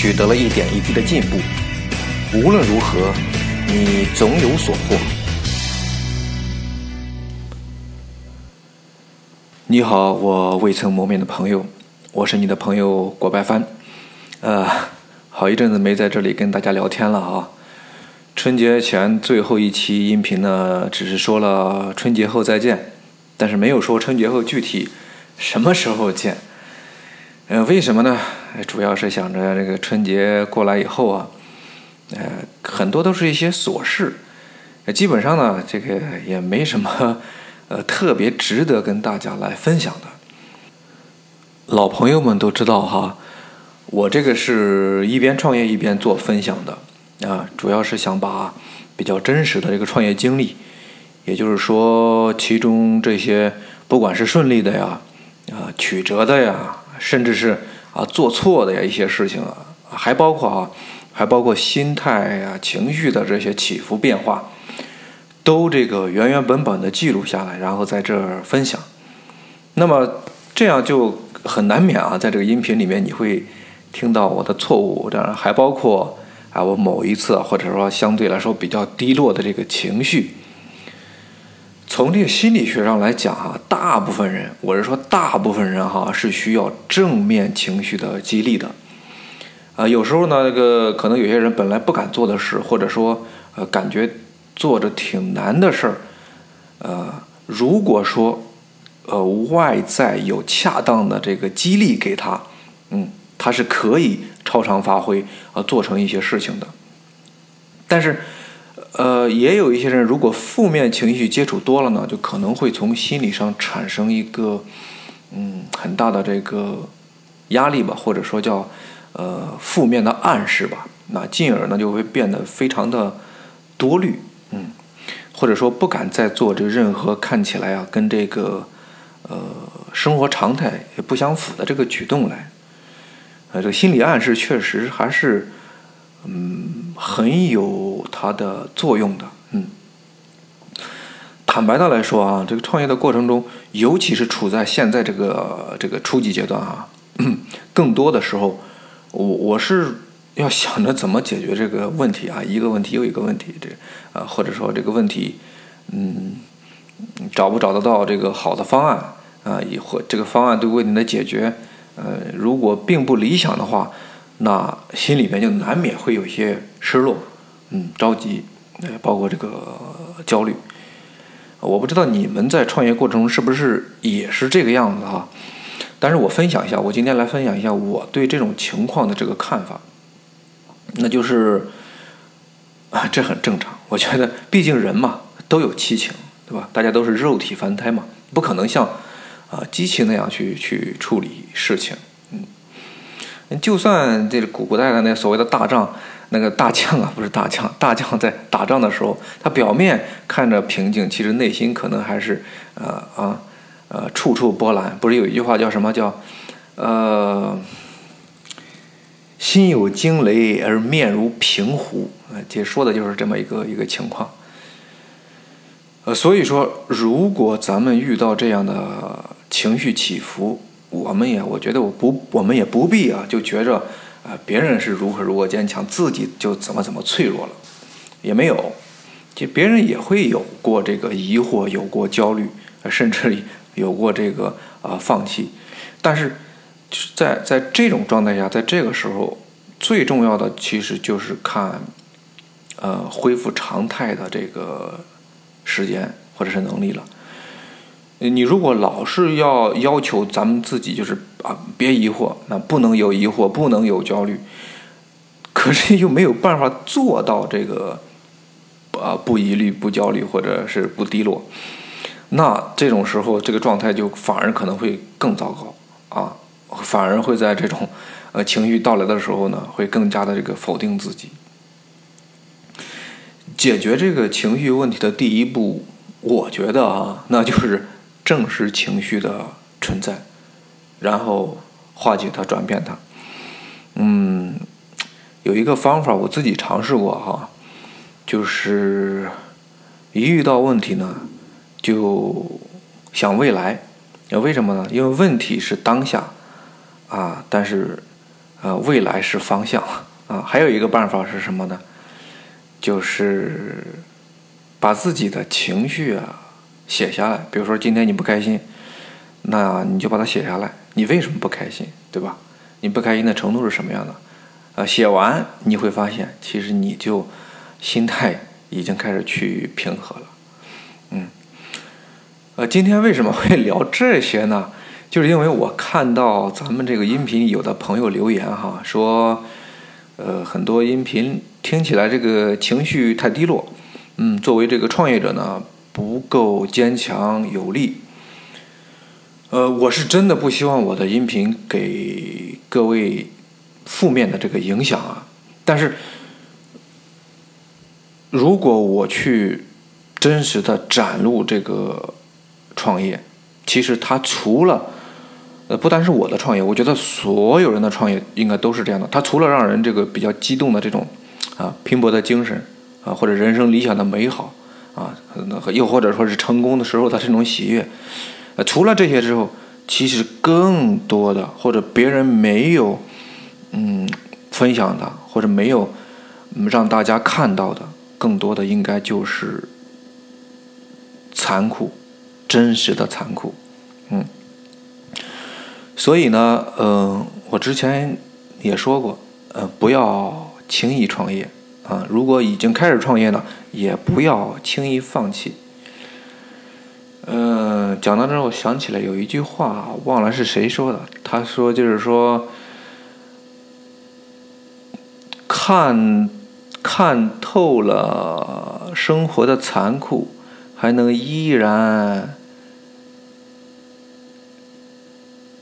取得了一点一滴的进步，无论如何，你总有所获。你好，我未曾谋面的朋友，我是你的朋友郭白帆。呃，好一阵子没在这里跟大家聊天了啊。春节前最后一期音频呢，只是说了春节后再见，但是没有说春节后具体什么时候见。呃，为什么呢？主要是想着这个春节过来以后啊，呃，很多都是一些琐事，基本上呢，这个也没什么呃特别值得跟大家来分享的。老朋友们都知道哈，我这个是一边创业一边做分享的啊，主要是想把比较真实的这个创业经历，也就是说，其中这些不管是顺利的呀，啊曲折的呀。甚至是啊做错的呀一些事情啊，还包括啊，还包括心态呀、情绪的这些起伏变化，都这个原原本本的记录下来，然后在这儿分享。那么这样就很难免啊，在这个音频里面你会听到我的错误，当然还包括啊我某一次或者说相对来说比较低落的这个情绪。从这个心理学上来讲，哈，大部分人，我是说大部分人，哈，是需要正面情绪的激励的。啊，有时候呢，这个可能有些人本来不敢做的事，或者说，呃，感觉做着挺难的事儿，呃，如果说，呃，外在有恰当的这个激励给他，嗯，他是可以超常发挥，啊，做成一些事情的。但是。呃，也有一些人，如果负面情绪接触多了呢，就可能会从心理上产生一个嗯很大的这个压力吧，或者说叫呃负面的暗示吧。那进而呢就会变得非常的多虑，嗯，或者说不敢再做这任何看起来啊跟这个呃生活常态也不相符的这个举动来。呃，这个心理暗示确实还是嗯很有。它的作用的，嗯，坦白的来说啊，这个创业的过程中，尤其是处在现在这个这个初级阶段哈，更多的时候，我我是要想着怎么解决这个问题啊，一个问题又一个问题，这啊，或者说这个问题，嗯，找不找得到这个好的方案啊，以或这个方案对问题的解决，呃，如果并不理想的话，那心里面就难免会有些失落。嗯，着急，呃，包括这个焦虑，我不知道你们在创业过程中是不是也是这个样子哈？但是我分享一下，我今天来分享一下我对这种情况的这个看法，那就是啊，这很正常。我觉得，毕竟人嘛都有七情，对吧？大家都是肉体凡胎嘛，不可能像啊机器那样去去处理事情。嗯，就算这古古代的那所谓的大仗。那个大将啊，不是大将，大将在打仗的时候，他表面看着平静，其实内心可能还是呃啊呃处处波澜。不是有一句话叫什么叫呃心有惊雷而面如平湖啊？这说的就是这么一个一个情况。呃，所以说，如果咱们遇到这样的情绪起伏，我们也我觉得我不我们也不必啊，就觉着。啊，别人是如何如何坚强，自己就怎么怎么脆弱了，也没有。就别人也会有过这个疑惑，有过焦虑，甚至有过这个啊放弃。但是，在在这种状态下，在这个时候，最重要的其实就是看，呃，恢复常态的这个时间或者是能力了。你如果老是要要求咱们自己，就是啊，别疑惑，那不能有疑惑，不能有焦虑，可是又没有办法做到这个啊，不疑虑、不焦虑，或者是不低落，那这种时候，这个状态就反而可能会更糟糕啊，反而会在这种呃，情绪到来的时候呢，会更加的这个否定自己。解决这个情绪问题的第一步，我觉得啊，那就是正视情绪的存在，然后化解它、转变它。嗯，有一个方法我自己尝试过哈，就是一遇到问题呢，就想未来。为什么呢？因为问题是当下啊，但是呃，未来是方向啊。还有一个办法是什么呢？就是把自己的情绪啊写下来。比如说今天你不开心，那你就把它写下来。你为什么不开心？对吧？你不开心的程度是什么样的？呃，写完你会发现，其实你就心态已经开始去平和了。嗯，呃，今天为什么会聊这些呢？就是因为我看到咱们这个音频有的朋友留言哈，说，呃，很多音频听起来这个情绪太低落，嗯，作为这个创业者呢，不够坚强有力。呃，我是真的不希望我的音频给各位负面的这个影响啊。但是，如果我去真实的展露这个创业，其实它除了呃，不单是我的创业，我觉得所有人的创业应该都是这样的。它除了让人这个比较激动的这种啊拼搏的精神啊，或者人生理想的美好啊，那又或者说是成功的时候的这种喜悦。除了这些之后，其实更多的或者别人没有嗯分享的，或者没有让大家看到的，更多的应该就是残酷、真实的残酷。嗯，所以呢，嗯，我之前也说过，呃，不要轻易创业啊。如果已经开始创业呢，也不要轻易放弃。嗯，讲到这，我想起来有一句话，忘了是谁说的。他说，就是说，看看透了生活的残酷，还能依然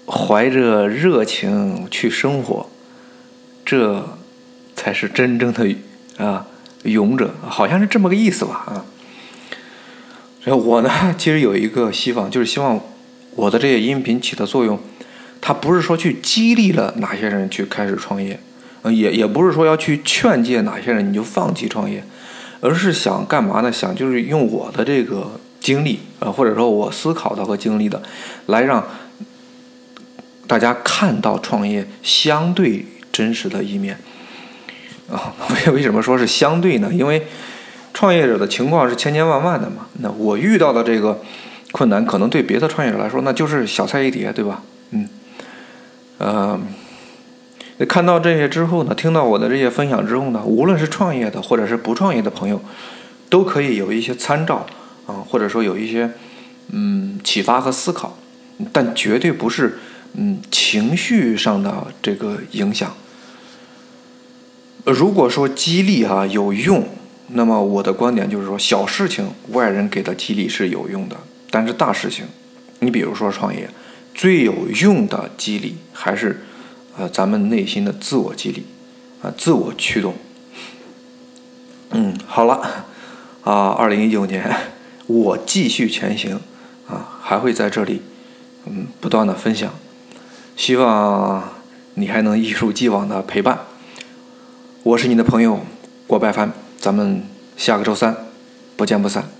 怀着热情去生活，这才是真正的啊勇者，好像是这么个意思吧？啊。我呢，其实有一个希望，就是希望我的这些音频起的作用，它不是说去激励了哪些人去开始创业，呃，也也不是说要去劝诫哪些人你就放弃创业，而是想干嘛呢？想就是用我的这个经历，呃，或者说我思考的和经历的，来让大家看到创业相对真实的一面。啊，为为什么说是相对呢？因为。创业者的情况是千千万万的嘛？那我遇到的这个困难，可能对别的创业者来说，那就是小菜一碟，对吧？嗯，呃，看到这些之后呢，听到我的这些分享之后呢，无论是创业的或者是不创业的朋友，都可以有一些参照啊，或者说有一些嗯启发和思考，但绝对不是嗯情绪上的这个影响。如果说激励哈有用。那么我的观点就是说，小事情外人给的激励是有用的，但是大事情，你比如说创业，最有用的激励还是，呃，咱们内心的自我激励，啊，自我驱动。嗯，好了，啊，二零一九年我继续前行，啊，还会在这里，嗯，不断的分享，希望你还能一如既往的陪伴。我是你的朋友郭白帆。咱们下个周三不见不散。